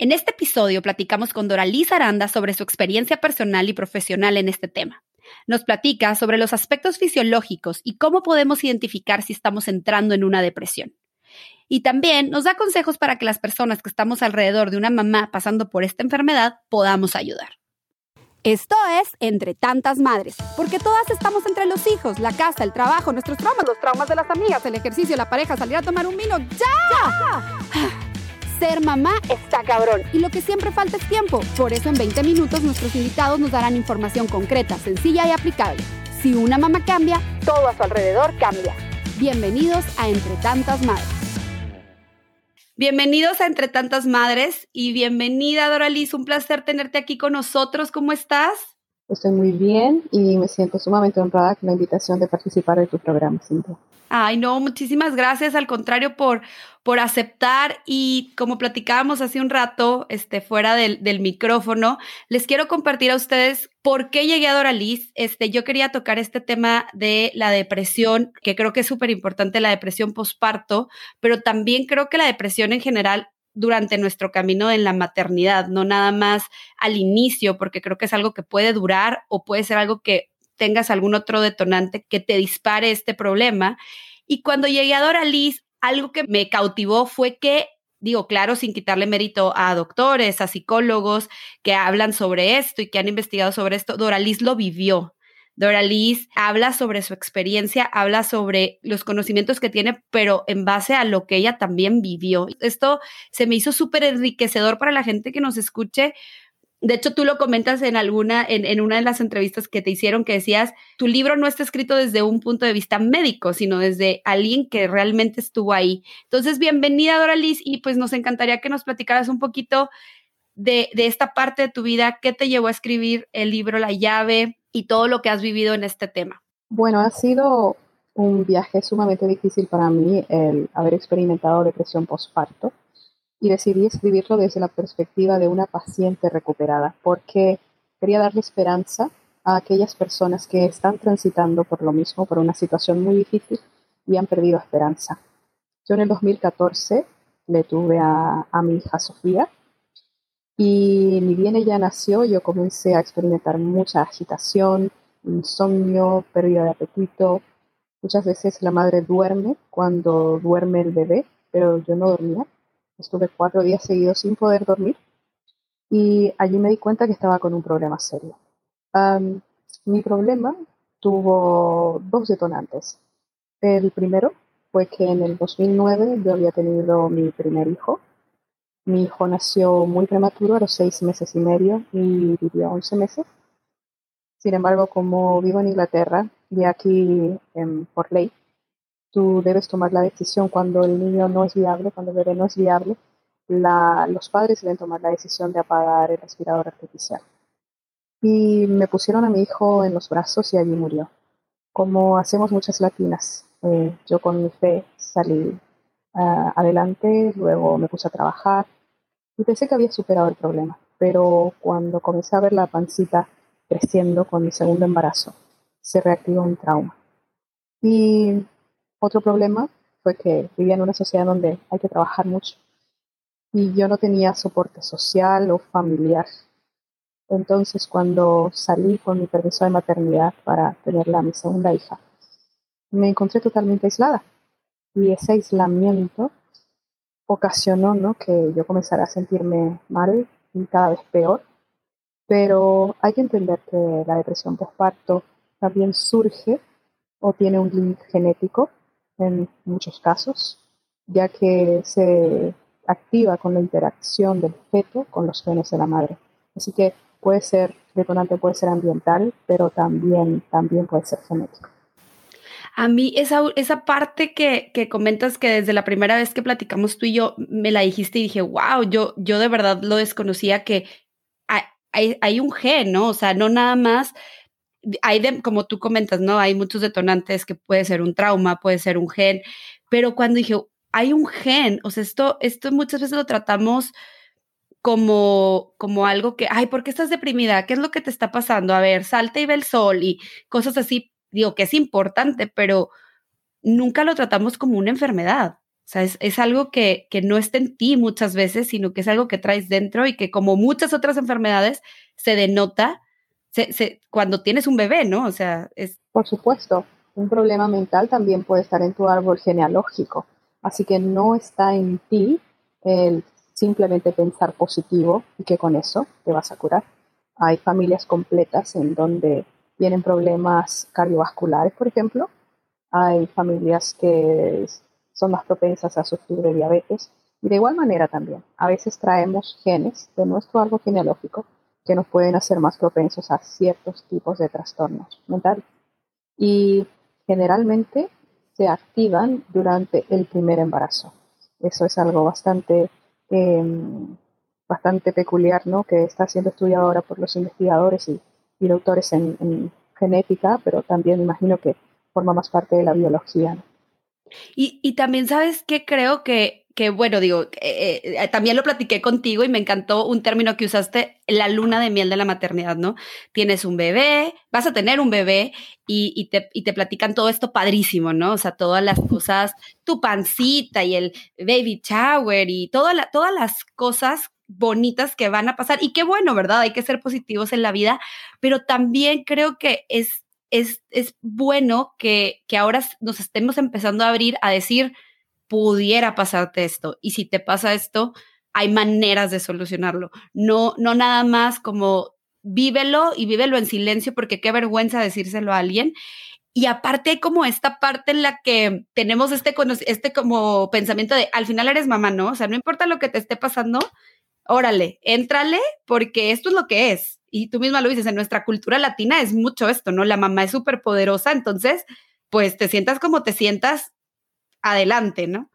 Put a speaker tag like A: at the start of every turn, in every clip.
A: En este episodio platicamos con Doraliz Aranda sobre su experiencia personal y profesional en este tema. Nos platica sobre los aspectos fisiológicos y cómo podemos identificar si estamos entrando en una depresión. Y también nos da consejos para que las personas que estamos alrededor de una mamá pasando por esta enfermedad podamos ayudar. Esto es Entre tantas madres, porque todas estamos entre los hijos, la casa, el trabajo, nuestros traumas, los traumas de las amigas, el ejercicio, la pareja, salir a tomar un vino. ¡Ya! Ser mamá está cabrón y lo que siempre falta es tiempo. Por eso en 20 minutos nuestros invitados nos darán información concreta, sencilla y aplicable. Si una mamá cambia, todo a su alrededor cambia. Bienvenidos a Entre tantas madres. Bienvenidos a Entre Tantas Madres y bienvenida Doraliz, un placer tenerte aquí con nosotros. ¿Cómo estás?
B: Estoy muy bien y me siento sumamente honrada con la invitación de participar de tu programa, Cintia.
A: Ay, no, muchísimas gracias, al contrario, por, por aceptar y como platicábamos hace un rato, este, fuera del, del, micrófono, les quiero compartir a ustedes por qué llegué a Doraliz. Este, yo quería tocar este tema de la depresión, que creo que es súper importante, la depresión posparto, pero también creo que la depresión en general durante nuestro camino en la maternidad, no nada más al inicio, porque creo que es algo que puede durar o puede ser algo que tengas algún otro detonante que te dispare este problema. Y cuando llegué a Doraliz, algo que me cautivó fue que digo, claro, sin quitarle mérito a doctores, a psicólogos que hablan sobre esto y que han investigado sobre esto, Doraliz lo vivió. Doraliz habla sobre su experiencia, habla sobre los conocimientos que tiene, pero en base a lo que ella también vivió. Esto se me hizo súper enriquecedor para la gente que nos escuche, de hecho, tú lo comentas en alguna, en, una de las entrevistas que te hicieron, que decías, tu libro no está escrito desde un punto de vista médico, sino desde alguien que realmente estuvo ahí. Entonces, bienvenida, Doraliz, y pues nos encantaría que nos platicaras un poquito de, de esta parte de tu vida, qué te llevó a escribir el libro La llave y todo lo que has vivido en este tema.
B: Bueno, ha sido un viaje sumamente difícil para mí el haber experimentado depresión postparto y decidí escribirlo desde la perspectiva de una paciente recuperada, porque quería darle esperanza a aquellas personas que están transitando por lo mismo, por una situación muy difícil y han perdido esperanza. Yo en el 2014 le tuve a, a mi hija Sofía y ni bien ella nació, yo comencé a experimentar mucha agitación, insomnio, pérdida de apetito. Muchas veces la madre duerme cuando duerme el bebé, pero yo no dormía Estuve cuatro días seguidos sin poder dormir y allí me di cuenta que estaba con un problema serio. mi problema tuvo dos detonantes. El primero fue que en el 2009 yo había tenido mi primer hijo. Mi hijo nació muy prematuro, a los seis meses y medio, y vivió 11 meses. Sin embargo, como vivo en Inglaterra y aquí por ley tú debes tomar la decisión cuando el niño no es viable, cuando el bebé no es viable, los padres deben tomar la decisión de apagar el respirador artificial. Y me pusieron a mi hijo en los brazos y allí murió. Como hacemos muchas latinas, eh, yo con mi fe salí ah, adelante, luego me puse a trabajar y pensé que había superado el problema. Pero cuando comencé a ver la pancita creciendo con mi segundo embarazo, se reactivó un trauma. Y otro problema fue que vivía en una sociedad donde hay que trabajar mucho y yo no tenía soporte social o familiar. Entonces, cuando salí con mi permiso de maternidad para tenerla a mi segunda hija, me encontré totalmente aislada. Y ese aislamiento ocasionó ¿no? que yo comenzara a sentirme mal y cada vez peor. Pero hay que entender que la depresión postparto también surge o tiene un link genético en muchos casos, ya que se activa con la interacción del feto con los genes de la madre. Así que puede ser detonante, puede ser ambiental, pero también, también puede ser genético.
A: A mí esa, esa parte que, que, comentas que desde la primera vez que platicamos tú y yo me la dijiste y dije, wow, yo, yo de verdad lo desconocía que hay, hay, un gen, ¿no? O sea, no nada más hay como tú comentas, ¿no? Hay muchos detonantes que puede ser un trauma, puede ser un gen, pero cuando dije, hay un gen, o sea, esto, esto muchas veces lo tratamos como, como algo que, ay, ¿por qué estás deprimida? ¿Qué es lo que te está pasando? A ver, salta y ve el sol y cosas así, digo que es importante, pero nunca lo tratamos como una enfermedad, O sea, es, algo que, que, no está en ti muchas veces, sino que es algo que traes dentro y que como muchas otras enfermedades se denota se, cuando tienes un bebé, ¿no? O sea, es...
B: Por supuesto, un problema mental también puede estar en tu árbol genealógico. Así que no está en ti el simplemente pensar positivo y que con eso te vas a curar. Hay familias completas en donde tienen problemas cardiovasculares, por ejemplo. Hay familias que son más propensas a sufrir de diabetes. Y de igual manera también, a veces traemos genes de nuestro árbol genealógico que nos pueden hacer más propensos a ciertos tipos de trastornos mentales. Y generalmente se activan durante el primer embarazo. Eso es algo bastante, em, bastante peculiar, ¿no? Que está siendo estudiado ahora por los investigadores y, doctores en, genética, pero también imagino que forma más parte de la biología.
A: Y, y, también sabes que creo que que bueno, digo, eh, eh, también lo platiqué contigo y me encantó un término que usaste, la luna de miel de la maternidad, ¿no? Tienes un bebé, vas a tener un bebé y, te, y te platican todo esto padrísimo, ¿no? O sea, todas las cosas, tu pancita y el baby shower y toda todas las cosas bonitas que van a pasar. Y qué bueno, ¿verdad? Hay que ser positivos en la vida, pero también creo que es, es, es bueno que, que ahora nos estemos empezando a abrir a decir, pudiera pasarte esto. Y si te pasa esto, hay maneras de solucionarlo. No, no nada más como vívelo y vívelo en silencio porque qué vergüenza decírselo a alguien. Y aparte hay como esta parte en la que tenemos este, este como pensamiento de al final eres mamá, ¿no? O sea, no importa lo que te esté pasando, órale, éntrale porque esto es lo que es. Y tú misma lo dices, en nuestra cultura latina es mucho esto, ¿no? La mamá es súper poderosa, entonces, pues te sientas como te sientas, adelante, ¿no?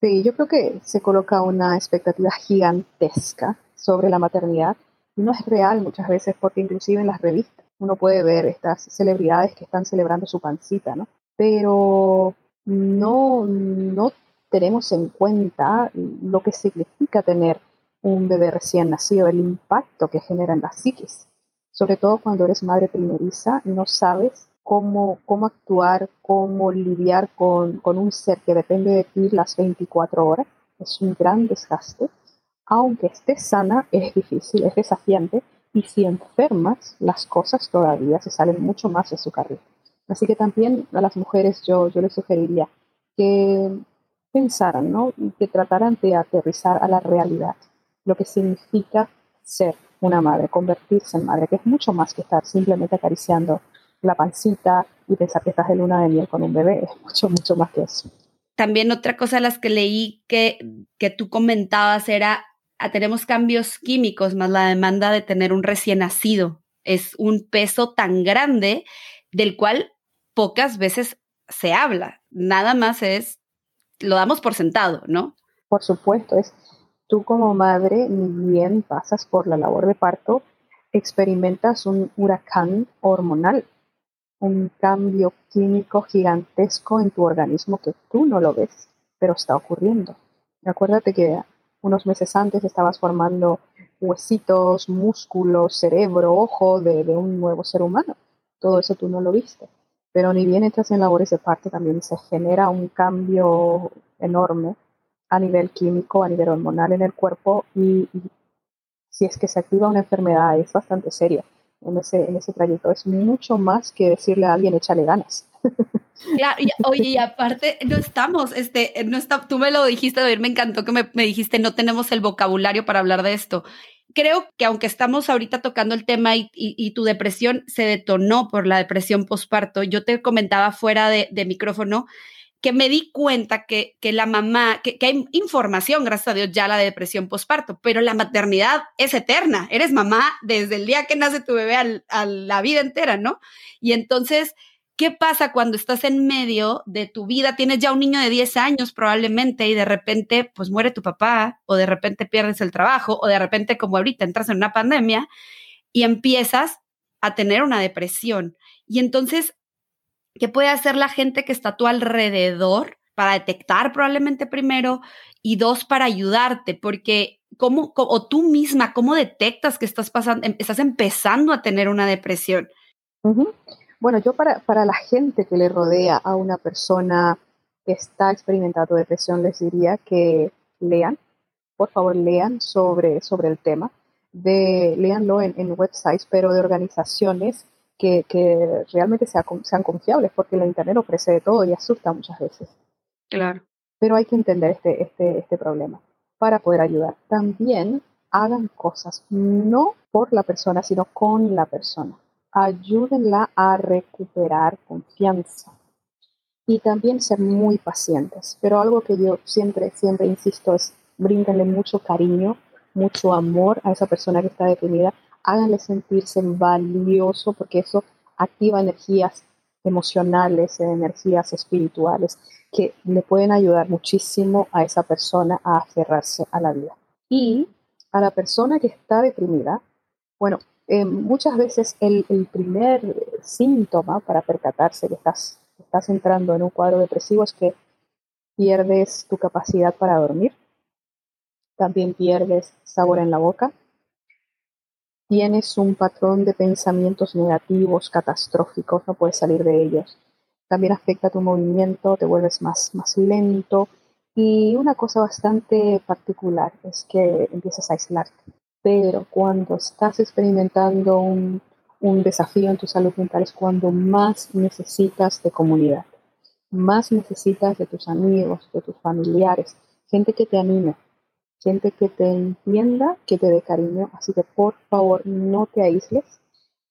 B: Sí, yo creo que se coloca una expectativa gigantesca sobre la maternidad y no es real muchas veces porque inclusive en las revistas uno puede ver estas celebridades que están celebrando su pancita, ¿no? Pero no, no tenemos en cuenta lo que significa tener un bebé recién nacido, el impacto que genera en la psiquis. Sobre todo cuando eres madre primeriza, no sabes cómo, cómo actuar, cómo lidiar con, con un ser que depende de ti las 24 horas. Es un gran desgaste. Aunque estés sana, es difícil, es desafiante. Y si enfermas, las cosas todavía se salen mucho más de su carril. Así que también a las mujeres yo, yo les sugeriría que pensaran, ¿no? Y que trataran de aterrizar a la realidad, lo que significa ser una madre, convertirse en madre, que es mucho más que estar simplemente acariciando la pancita y pensar que estás de luna de miel con un bebé. Es mucho, mucho más que eso.
A: También otra cosa de las que leí que, que tú comentabas era, ah, tenemos cambios químicos más la demanda de tener un recién nacido. Es un peso tan grande del cual pocas veces se habla. Nada más es, lo damos por sentado, ¿no?
B: Por supuesto, es tú como madre, ni bien pasas por la labor de parto, experimentas un huracán hormonal un cambio químico gigantesco en tu organismo que tú no lo ves, pero está ocurriendo. Acuérdate que unos meses antes estabas formando huesitos, músculos, cerebro, ojo de, un nuevo ser humano. Todo eso tú no lo viste. Pero ni bien entras en labores de parte, también se genera un cambio enorme a nivel químico, a nivel hormonal en el cuerpo y si es que se activa una enfermedad es bastante seria en ese, en ese trayecto. Es mucho más que decirle a alguien, échale ganas.
A: Claro, oye, y aparte, no estamos, este, no está, tú me lo dijiste, David, me encantó que me, dijiste, no tenemos el vocabulario para hablar de esto. Creo que aunque estamos ahorita tocando el tema y, tu depresión se detonó por la depresión postparto, yo te comentaba fuera de micrófono que me di cuenta que, que la mamá, que, que, hay información, gracias a Dios, ya la de depresión postparto, pero la maternidad es eterna. Eres mamá desde el día que nace tu bebé a la vida entera, ¿no? Y entonces, ¿qué pasa cuando estás en medio de tu vida? Tienes ya un niño de 10 años probablemente y de repente, pues muere tu papá, o de repente pierdes el trabajo, o de repente, como ahorita, entras en una pandemia y empiezas a tener una depresión. Y entonces ¿Qué puede hacer la gente que está a tu alrededor para detectar probablemente primero y dos para ayudarte? Porque ¿cómo, o tú misma, cómo detectas que estás pasando, em, estás empezando a tener una depresión?
B: Bueno, yo para, para la gente que le rodea a una persona está experimentando depresión, les diría que lean, por favor lean sobre, sobre el tema, leanlo en, en websites, pero de organizaciones que, que realmente sean, sean confiables, porque la Internet ofrece de todo y asusta muchas veces.
A: Claro.
B: Pero hay que entender este, este, este problema para poder ayudar. También hagan cosas, no por la persona, sino con la persona. Ayúdenla a recuperar confianza y también ser muy pacientes. Pero algo que yo siempre, siempre insisto es bríndenle mucho cariño, mucho amor a esa persona que está deprimida. Háganle sentirse valioso porque eso activa energías emocionales, energías espirituales que le pueden ayudar muchísimo a esa persona a aferrarse a la vida. Y a la persona que está deprimida, bueno, eh, muchas veces el, primer síntoma para percatarse que estás, estás entrando en un cuadro depresivo es que pierdes tu capacidad para dormir, también pierdes sabor en la boca, tienes un patrón de pensamientos negativos, catastróficos, no puedes salir de ellos. También afecta tu movimiento, te vuelves más, más lento. Y una cosa bastante particular es que empiezas a aislarte. Pero cuando estás experimentando un, un desafío en tu salud mental es cuando más necesitas de comunidad, más necesitas de tus amigos, de tus familiares, gente que te anime, gente que te entienda, que te dé cariño. Así que por favor no te aísles.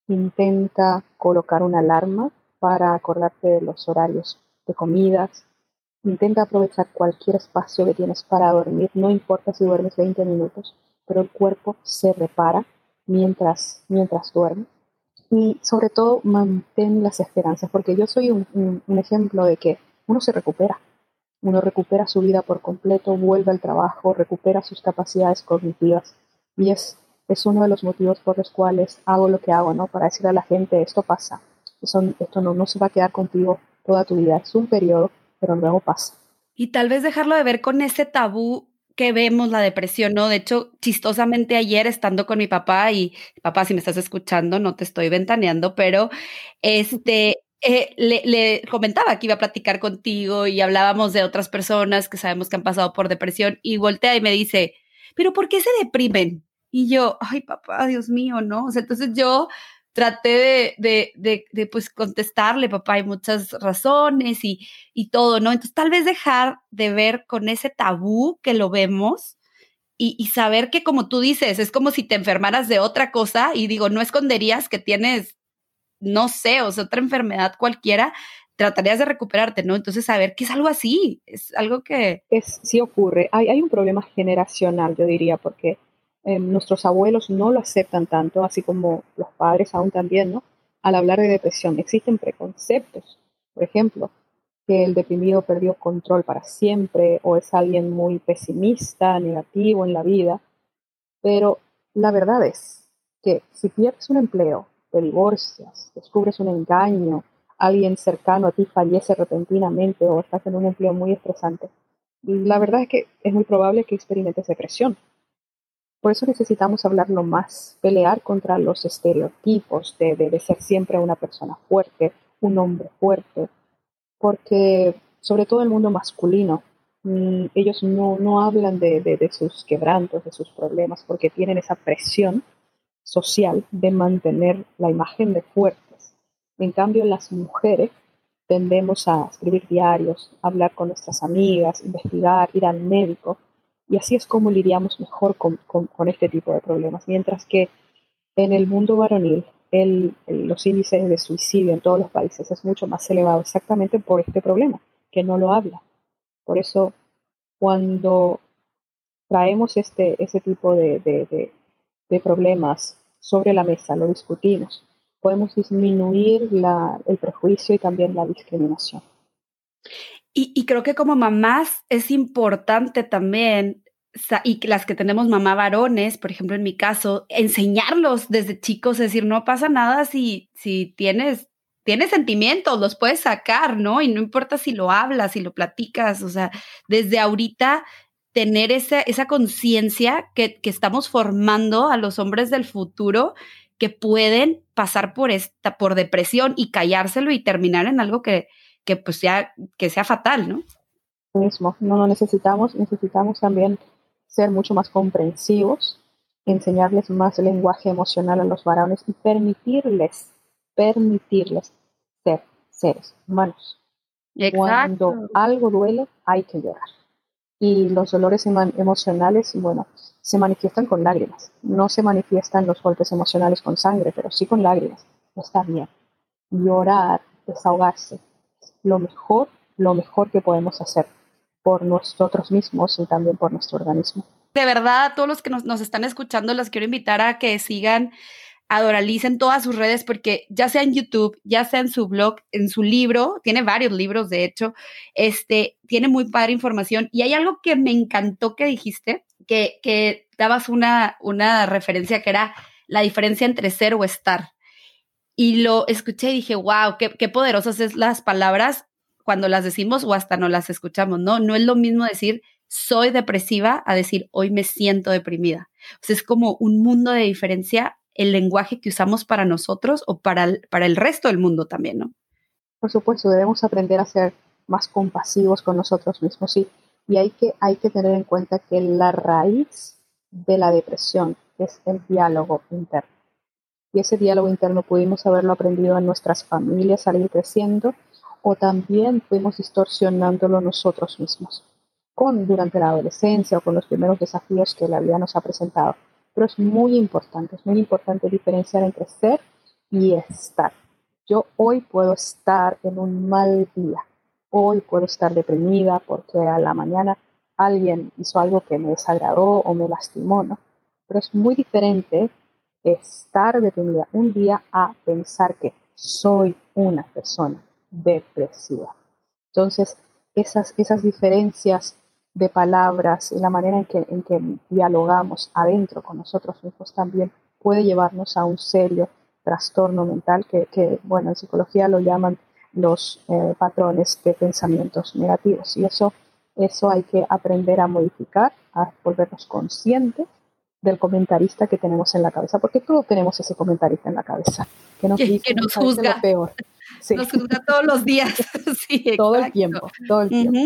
B: Intenta colocar una alarma para acordarte de los horarios de comidas. Intenta aprovechar cualquier espacio que tienes para dormir. No importa si duermes 20 minutos, pero el cuerpo se repara mientras, mientras duermes. Y sobre todo mantén las esperanzas, porque yo soy un ejemplo de que uno se recupera uno recupera su vida por completo, vuelve al trabajo, recupera sus capacidades cognitivas. Y es, uno de los motivos por los cuales hago lo que hago, ¿no? Para decirle a la gente, esto pasa, esto no, no se va a quedar contigo toda tu vida, es un periodo, pero luego pasa.
A: Y tal vez dejarlo de ver con ese tabú que vemos la depresión, ¿no? De hecho, chistosamente ayer estando con mi papá y papá, si me estás escuchando, no te estoy ventaneando, pero este, eh, le, comentaba que iba a platicar contigo y hablábamos de otras personas que sabemos que han pasado por depresión y voltea y me dice, pero ¿por qué se deprimen? Y yo, ay papá, Dios mío, ¿no? O sea, entonces yo traté de, pues contestarle, papá, hay muchas razones y, y todo, ¿no? Entonces tal vez dejar de ver con ese tabú que lo vemos y, y, saber que como tú dices, es como si te enfermaras de otra cosa y digo, no esconderías que tienes no sé, o sea, otra enfermedad cualquiera, tratarías de recuperarte, ¿no? Entonces, saber que es algo así, es algo que...
B: Es, sí ocurre. Hay, hay un problema generacional, yo diría, porque eh, nuestros abuelos no lo aceptan tanto, así como los padres aún también, ¿no? Al hablar de depresión, existen preconceptos. Por ejemplo, que el deprimido perdió control para siempre o es alguien muy pesimista, negativo en la vida. Pero la verdad es que si pierdes un empleo, te divorcias, descubres un engaño, alguien cercano a ti fallece repentinamente o estás en un empleo muy estresante. La verdad es que es muy probable que experimentes depresión. Por eso necesitamos hablarlo más, pelear contra los estereotipos de, de, ser siempre una persona fuerte, un hombre fuerte, porque sobre todo el mundo masculino, mm, ellos no, no hablan de, de, sus quebrantos, de sus problemas, porque tienen esa presión social de mantener la imagen de fuertes. En cambio, las mujeres tendemos a escribir diarios, hablar con nuestras amigas, investigar, ir al médico, y así es como lidiamos mejor con, este tipo de problemas. Mientras que en el mundo varonil, el, los índices de suicidio en todos los países es mucho más elevado exactamente por este problema, que no lo habla. Por eso, cuando traemos este, ese tipo de problemas sobre la mesa, lo discutimos, podemos disminuir la, el prejuicio y también la discriminación.
A: Y, y, creo que como mamás es importante también, y las que tenemos mamá varones, por ejemplo en mi caso, enseñarlos desde chicos, es decir, no pasa nada si, si tienes, tienes sentimientos, los puedes sacar, ¿no? Y no importa si lo hablas, si lo platicas, o sea, desde ahorita tener esa, esa conciencia que, que, estamos formando a los hombres del futuro que pueden pasar por esta, por depresión y callárselo y terminar en algo que, que pues sea, que sea fatal, ¿no?
B: mismo, no lo necesitamos, necesitamos también ser mucho más comprensivos, enseñarles más lenguaje emocional a los varones y permitirles, permitirles ser seres humanos. Cuando algo duele, hay que llorar. Y los dolores emocionales, bueno, se manifiestan con lágrimas. No se manifiestan los golpes emocionales con sangre, pero sí con lágrimas. Está bien. Llorar, desahogarse, lo mejor, lo mejor que podemos hacer por nosotros mismos y también por nuestro organismo.
A: De verdad, a todos los que nos, nos están escuchando, los quiero invitar a que sigan a Doralice en todas sus redes, porque ya sea en YouTube, ya sea en su blog, en su libro, tiene varios libros, de hecho, este, tiene muy padre información. Y hay algo que me encantó que dijiste, que, que dabas una, una referencia que era la diferencia entre ser o estar. Y lo escuché y dije, wow, qué, qué poderosas es las palabras cuando las decimos o hasta no las escuchamos, ¿no? No es lo mismo decir soy depresiva a decir hoy me siento deprimida. O sea, es como un mundo de diferencia el lenguaje que usamos para nosotros o para el, para el resto del mundo también, ¿no?
B: Por supuesto, debemos aprender a ser más compasivos con nosotros mismos, sí. Y hay que, hay que tener en cuenta que la raíz de la depresión es el diálogo interno. Y ese diálogo interno pudimos haberlo aprendido en nuestras familias al ir creciendo o también fuimos distorsionándolo nosotros mismos con durante la adolescencia o con los primeros desafíos que la vida nos ha presentado. Pero es muy importante, es muy importante diferenciar entre ser y estar. Yo hoy puedo estar en un mal día, hoy puedo estar deprimida porque a la mañana alguien hizo algo que me desagradó o me lastimó, ¿no? Pero es muy diferente estar deprimida un día a pensar que soy una persona depresiva. Entonces, esas, esas diferencias de palabras y la manera en que, en que dialogamos adentro con nosotros mismos también puede llevarnos a un serio trastorno mental que, bueno, en psicología lo llaman los eh, patrones de pensamientos negativos. Y eso, eso hay que aprender a modificar, a volvernos conscientes del comentarista que tenemos en la cabeza, porque todos tenemos ese comentarista en la cabeza,
A: que nos, dice, que nos juzga. peor. Nos juzga todos los días. sí,
B: todo el tiempo, todo el tiempo.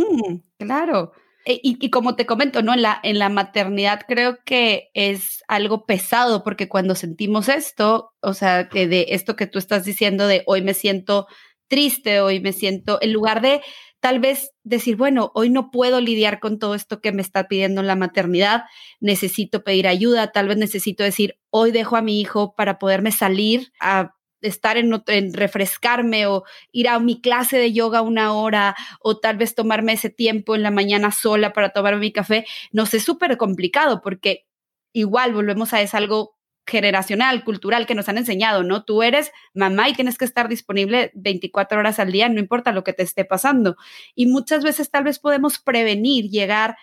A: claro. Eh, y, como te comento, ¿no? En la, en la maternidad creo que es algo pesado porque cuando sentimos esto, o sea, que de esto que tú estás diciendo de hoy me siento triste, hoy me siento, en lugar de tal vez decir, bueno, hoy no puedo lidiar con todo esto que me está pidiendo la maternidad, necesito pedir ayuda, tal vez necesito decir, hoy dejo a mi hijo para poderme salir a estar en, en, refrescarme o ir a mi clase de yoga una hora o tal vez tomarme ese tiempo en la mañana sola para tomar mi café, no sé, súper complicado porque igual volvemos a es algo generacional, cultural que nos han enseñado, ¿no? Tú eres mamá y tienes que estar disponible 24 horas al día, no importa lo que te esté pasando. Y muchas veces tal vez podemos prevenir llegar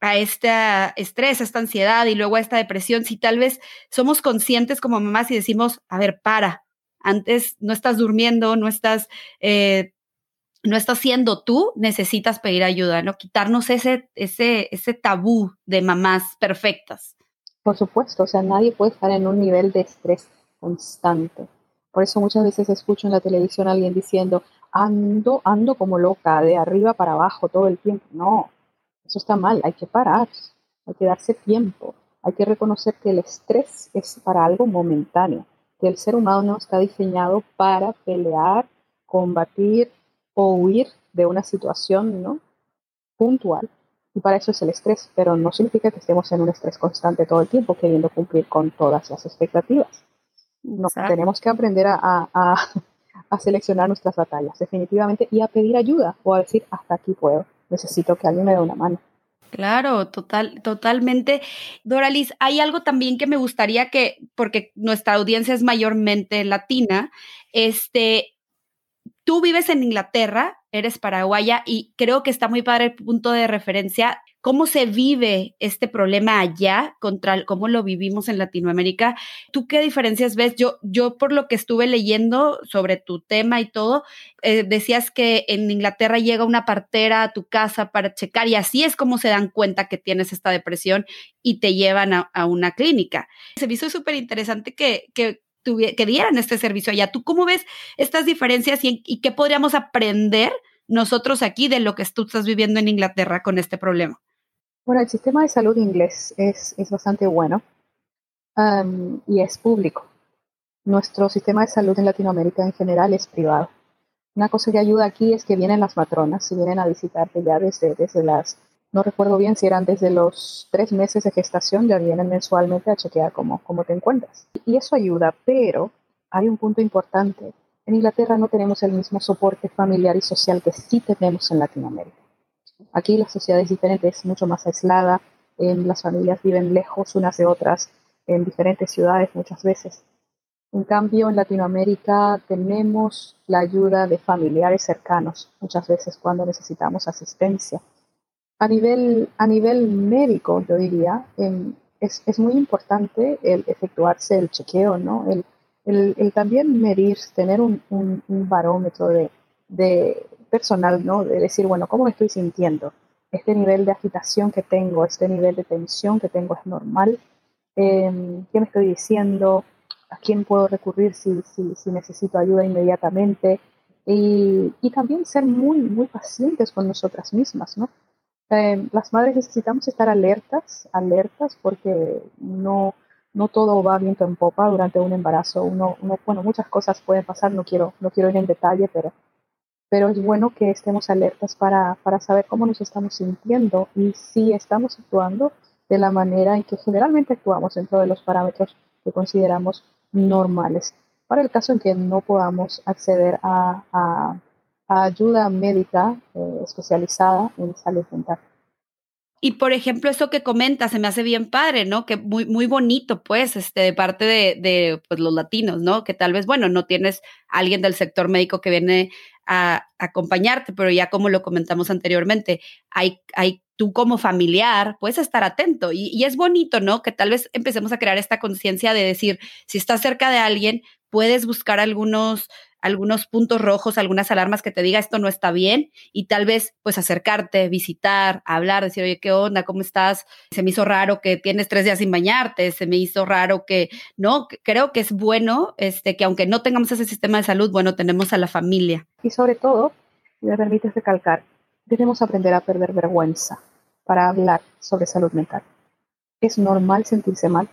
A: a este estrés, a esta ansiedad y luego a esta depresión, si tal vez somos conscientes como mamás y decimos, a ver, para, antes no estás durmiendo, no estás, eh, no estás siendo tú, necesitas pedir ayuda, ¿no? Quitarnos ese, ese, ese tabú de mamás perfectas.
B: Por supuesto, o sea, nadie puede estar en un nivel de estrés constante. Por eso muchas veces escucho en la televisión a alguien diciendo, ando, ando como loca, de arriba para abajo todo el tiempo. No, eso está mal, hay que parar, hay que darse tiempo, hay que reconocer que el estrés es para algo momentáneo que el ser humano está diseñado para pelear, combatir o huir de una situación ¿no? puntual. Y para eso es el estrés, pero no significa que estemos en un estrés constante todo el tiempo queriendo cumplir con todas las expectativas. No, tenemos que aprender a, a seleccionar nuestras batallas, definitivamente, y a pedir ayuda o a decir, hasta aquí puedo, necesito que alguien me dé una mano.
A: Claro, total, totalmente. Doralis, hay algo también que me gustaría que, porque nuestra audiencia es mayormente latina, este, tú vives en Inglaterra, eres paraguaya y creo que está muy padre el punto de referencia cómo se vive este problema allá contra cómo lo vivimos en Latinoamérica. ¿Tú qué diferencias ves? Yo, yo por lo que estuve leyendo sobre tu tema y todo, eh, decías que en Inglaterra llega una partera a tu casa para checar y así es como se dan cuenta que tienes esta depresión y te llevan a, una clínica. Se me hizo súper interesante que, que que dieran este servicio allá. ¿Tú cómo ves estas diferencias y, y, qué podríamos aprender nosotros aquí de lo que tú estás viviendo en Inglaterra con este problema?
B: Bueno, el sistema de salud inglés es, es bastante bueno y es público. Nuestro sistema de salud en Latinoamérica en general es privado. Una cosa que ayuda aquí es que vienen las matronas y vienen a visitarte ya desde, desde las, no recuerdo bien si eran desde los tres meses de gestación, ya vienen mensualmente a chequear cómo, cómo te encuentras. Y eso ayuda, pero hay un punto importante. En Inglaterra no tenemos el mismo soporte familiar y social que sí tenemos en Latinoamérica. Aquí la sociedad es diferente, es mucho más aislada, las familias viven lejos unas de otras, en diferentes ciudades muchas veces. En cambio, en Latinoamérica tenemos la ayuda de familiares cercanos muchas veces cuando necesitamos asistencia. A nivel, a nivel médico, yo diría, em, es, es, muy importante el efectuarse el chequeo, ¿no? El, el, también medir, tener un, un, barómetro de, de, personal, ¿no? De decir, bueno, ¿cómo me estoy sintiendo? Este nivel de agitación que tengo, este nivel de tensión que tengo es normal. Eh, ¿Qué me estoy diciendo? a quién puedo recurrir si, si, si necesito ayuda inmediatamente y, y, también ser muy, muy pacientes con nosotras mismas, ¿no? Eh, las madres necesitamos estar alertas, alertas porque no, no todo va viento en popa durante un embarazo. Uno, bueno, muchas cosas pueden pasar, no quiero, no quiero ir en detalle, pero, pero es bueno que estemos alertas para, para saber cómo nos estamos sintiendo y si estamos actuando de la manera en que generalmente actuamos dentro de los parámetros que consideramos normales. Para el caso en que no podamos acceder a, ayuda médica eh, especializada en salud mental.
A: Y por ejemplo, eso que comenta se me hace bien padre, ¿no? Que muy, muy bonito, pues, este, de parte de, pues, los latinos, ¿no? Que tal vez, bueno, no tienes alguien del sector médico que viene a, acompañarte, pero ya como lo comentamos anteriormente, hay, hay tú como familiar puedes estar atento y, y, es bonito, ¿no? Que tal vez empecemos a crear esta conciencia de decir, si estás cerca de alguien, puedes buscar algunos algunos puntos rojos, algunas alarmas que te diga esto no está bien y tal vez pues acercarte, visitar, hablar, decir, oye, ¿qué onda? ¿Cómo estás? Se me hizo raro que tienes tres días sin bañarte, se me hizo raro que, no, creo que es bueno este, que aunque no tengamos ese sistema de salud, bueno, tenemos a la familia.
B: Y sobre todo, me permites recalcar, debemos aprender a perder vergüenza para hablar sobre salud mental. Es normal sentirse mal.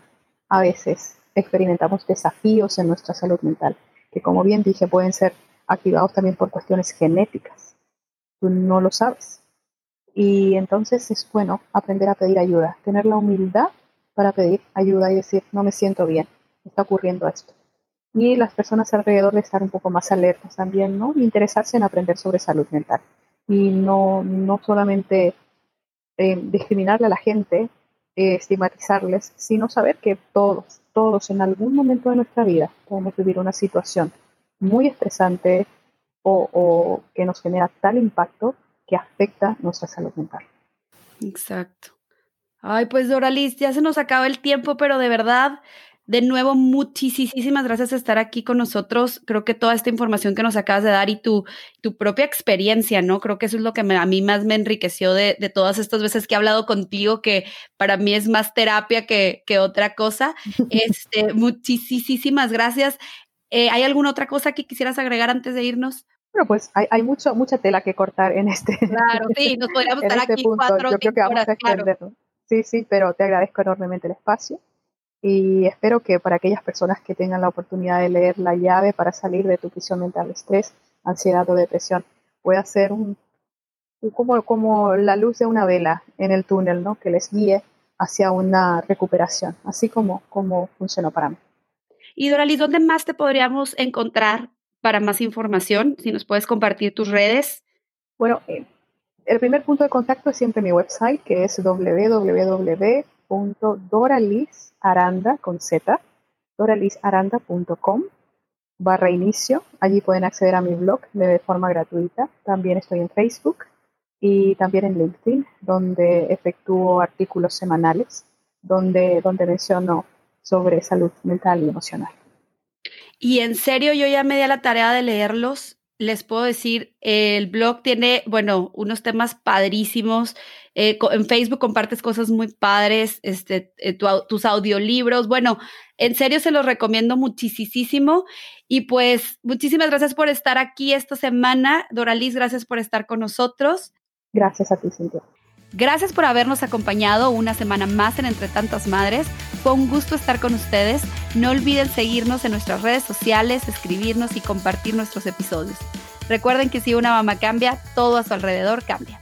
B: A veces experimentamos desafíos en nuestra salud mental que como bien dije pueden ser activados también por cuestiones genéticas. Tú no lo sabes. Y entonces es bueno aprender a pedir ayuda, tener la humildad para pedir ayuda y decir, no me siento bien, está ocurriendo esto. Y las personas alrededor de estar un poco más alertas también, ¿no? interesarse en aprender sobre salud mental. Y no, no solamente eh, discriminarle a la gente, eh, estigmatizarles, sino saber que todos, todos en algún momento de nuestra vida podemos vivir una situación muy estresante o, que nos genera tal impacto que afecta nuestra salud mental.
A: Exacto. Ay, pues Doralis, ya se nos acaba el tiempo, pero de verdad de nuevo, muchísimas gracias por estar aquí con nosotros. Creo que toda esta información que nos acabas de dar y tu, tu propia experiencia, ¿no? Creo que eso es lo que a mí más me enriqueció de, de, todas estas veces que he hablado contigo, que para mí es más terapia que, que otra cosa. Este, muchísimas gracias. Eh, ¿Hay alguna otra cosa que quisieras agregar antes de irnos?
B: Bueno, pues hay, hay mucho, mucha tela que cortar en este.
A: Claro, sí, nos podríamos estar este aquí cuatro
B: Yo creo que vamos a extenderlo. Sí, sí, pero te agradezco enormemente el espacio y espero que para aquellas personas que tengan la oportunidad de leer La llave para salir de tu prisión mental, estrés, ansiedad o depresión, pueda ser un, como, como la luz de una vela en el túnel, ¿no? que les guíe hacia una recuperación, así como, como funcionó para mí.
A: Y Doralis, ¿dónde más te podríamos encontrar para más información? Si nos puedes compartir tus redes.
B: Bueno, eh, el primer punto de contacto es siempre mi website, que es www.doraliz Aranda con Z, doralizaranda.com barra inicio. Allí pueden acceder a mi blog de forma gratuita. También estoy en Facebook y también en LinkedIn, donde efectúo artículos semanales, donde, donde menciono sobre salud mental y emocional.
A: Y en serio, yo ya me di a la tarea de leerlos les puedo decir, el blog tiene, bueno, unos temas padrísimos. Eh, en Facebook compartes cosas muy padres, este, eh, tus audiolibros. Bueno, en serio se los recomiendo muchísimo. Y pues muchísimas gracias por estar aquí esta semana. Doralis, gracias por estar con nosotros.
B: Gracias a ti, Cintia.
A: Gracias por habernos acompañado una semana más en Entre Tantas Madres. Fue un gusto estar con ustedes. No olviden seguirnos en nuestras redes sociales, escribirnos y compartir nuestros episodios. Recuerden que si una mamá cambia, todo a su alrededor cambia.